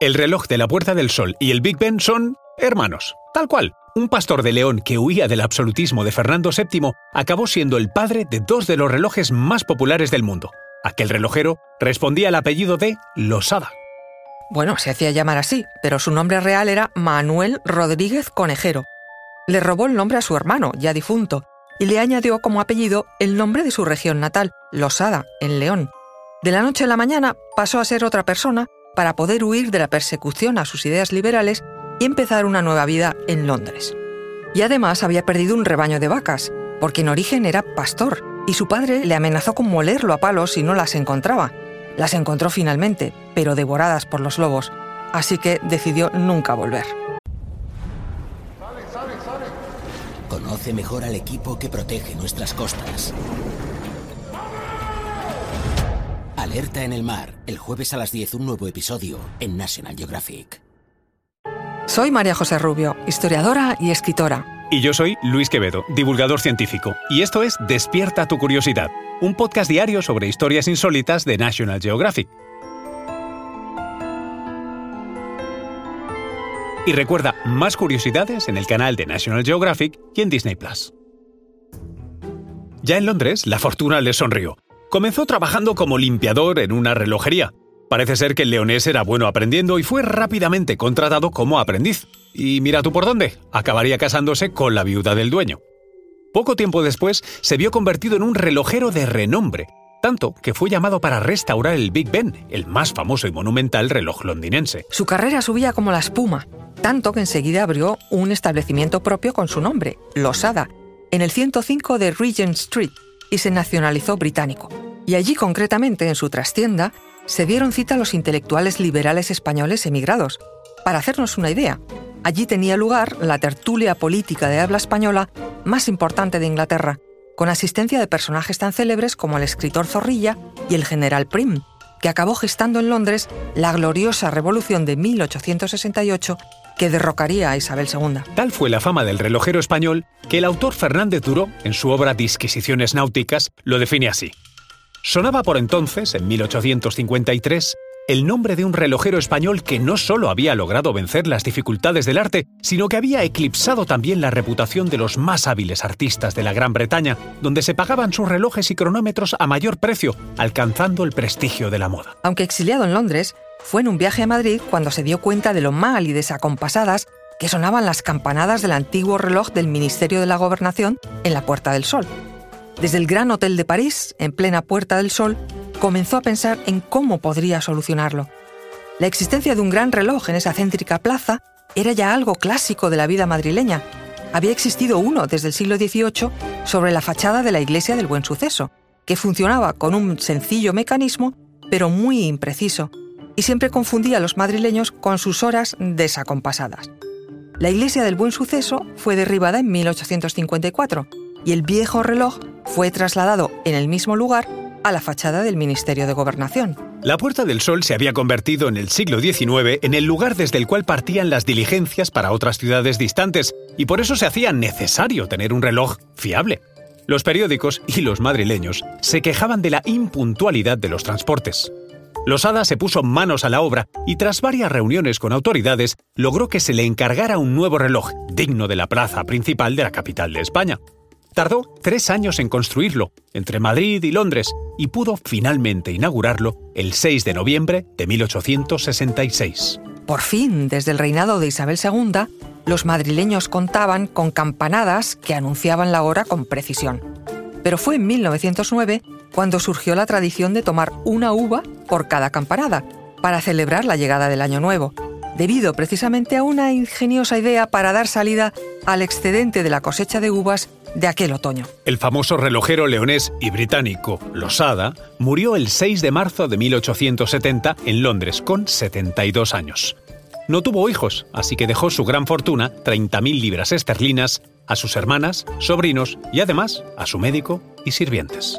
El reloj de la Puerta del Sol y el Big Ben son hermanos, tal cual. Un pastor de León que huía del absolutismo de Fernando VII acabó siendo el padre de dos de los relojes más populares del mundo. Aquel relojero respondía al apellido de Losada. Bueno, se hacía llamar así, pero su nombre real era Manuel Rodríguez Conejero. Le robó el nombre a su hermano, ya difunto, y le añadió como apellido el nombre de su región natal, Losada, en León. De la noche a la mañana pasó a ser otra persona para poder huir de la persecución a sus ideas liberales y empezar una nueva vida en Londres. Y además había perdido un rebaño de vacas, porque en origen era pastor, y su padre le amenazó con molerlo a palos si no las encontraba. Las encontró finalmente, pero devoradas por los lobos, así que decidió nunca volver. Conoce mejor al equipo que protege nuestras costas. Alerta en el mar, el jueves a las 10 un nuevo episodio en National Geographic. Soy María José Rubio, historiadora y escritora. Y yo soy Luis Quevedo, divulgador científico. Y esto es Despierta tu curiosidad, un podcast diario sobre historias insólitas de National Geographic. Y recuerda más curiosidades en el canal de National Geographic y en Disney Plus. Ya en Londres, la fortuna le sonrió. Comenzó trabajando como limpiador en una relojería. Parece ser que el leonés era bueno aprendiendo y fue rápidamente contratado como aprendiz. Y mira tú por dónde, acabaría casándose con la viuda del dueño. Poco tiempo después se vio convertido en un relojero de renombre, tanto que fue llamado para restaurar el Big Ben, el más famoso y monumental reloj londinense. Su carrera subía como la espuma, tanto que enseguida abrió un establecimiento propio con su nombre, Losada, en el 105 de Regent Street, y se nacionalizó británico. Y allí concretamente, en su trastienda, se dieron cita los intelectuales liberales españoles emigrados. Para hacernos una idea, allí tenía lugar la tertulia política de habla española más importante de Inglaterra, con asistencia de personajes tan célebres como el escritor Zorrilla y el general Prim, que acabó gestando en Londres la gloriosa revolución de 1868 que derrocaría a Isabel II. Tal fue la fama del relojero español que el autor Fernández Duró, en su obra Disquisiciones náuticas, lo define así. Sonaba por entonces, en 1853, el nombre de un relojero español que no solo había logrado vencer las dificultades del arte, sino que había eclipsado también la reputación de los más hábiles artistas de la Gran Bretaña, donde se pagaban sus relojes y cronómetros a mayor precio, alcanzando el prestigio de la moda. Aunque exiliado en Londres, fue en un viaje a Madrid cuando se dio cuenta de lo mal y desacompasadas que sonaban las campanadas del antiguo reloj del Ministerio de la Gobernación en la Puerta del Sol. Desde el Gran Hotel de París, en plena Puerta del Sol, comenzó a pensar en cómo podría solucionarlo. La existencia de un gran reloj en esa céntrica plaza era ya algo clásico de la vida madrileña. Había existido uno desde el siglo XVIII sobre la fachada de la Iglesia del Buen Suceso, que funcionaba con un sencillo mecanismo, pero muy impreciso, y siempre confundía a los madrileños con sus horas desacompasadas. La iglesia del Buen Suceso fue derribada en 1854 y el viejo reloj fue trasladado en el mismo lugar a la fachada del Ministerio de Gobernación. La Puerta del Sol se había convertido en el siglo XIX en el lugar desde el cual partían las diligencias para otras ciudades distantes, y por eso se hacía necesario tener un reloj fiable. Los periódicos y los madrileños se quejaban de la impuntualidad de los transportes. Losada se puso manos a la obra y tras varias reuniones con autoridades logró que se le encargara un nuevo reloj digno de la plaza principal de la capital de España. Tardó tres años en construirlo, entre Madrid y Londres, y pudo finalmente inaugurarlo el 6 de noviembre de 1866. Por fin, desde el reinado de Isabel II, los madrileños contaban con campanadas que anunciaban la hora con precisión. Pero fue en 1909 cuando surgió la tradición de tomar una uva por cada campanada, para celebrar la llegada del Año Nuevo, debido precisamente a una ingeniosa idea para dar salida al excedente de la cosecha de uvas de aquel otoño. El famoso relojero leonés y británico Losada murió el 6 de marzo de 1870 en Londres con 72 años. No tuvo hijos, así que dejó su gran fortuna, 30.000 libras esterlinas, a sus hermanas, sobrinos y además a su médico y sirvientes.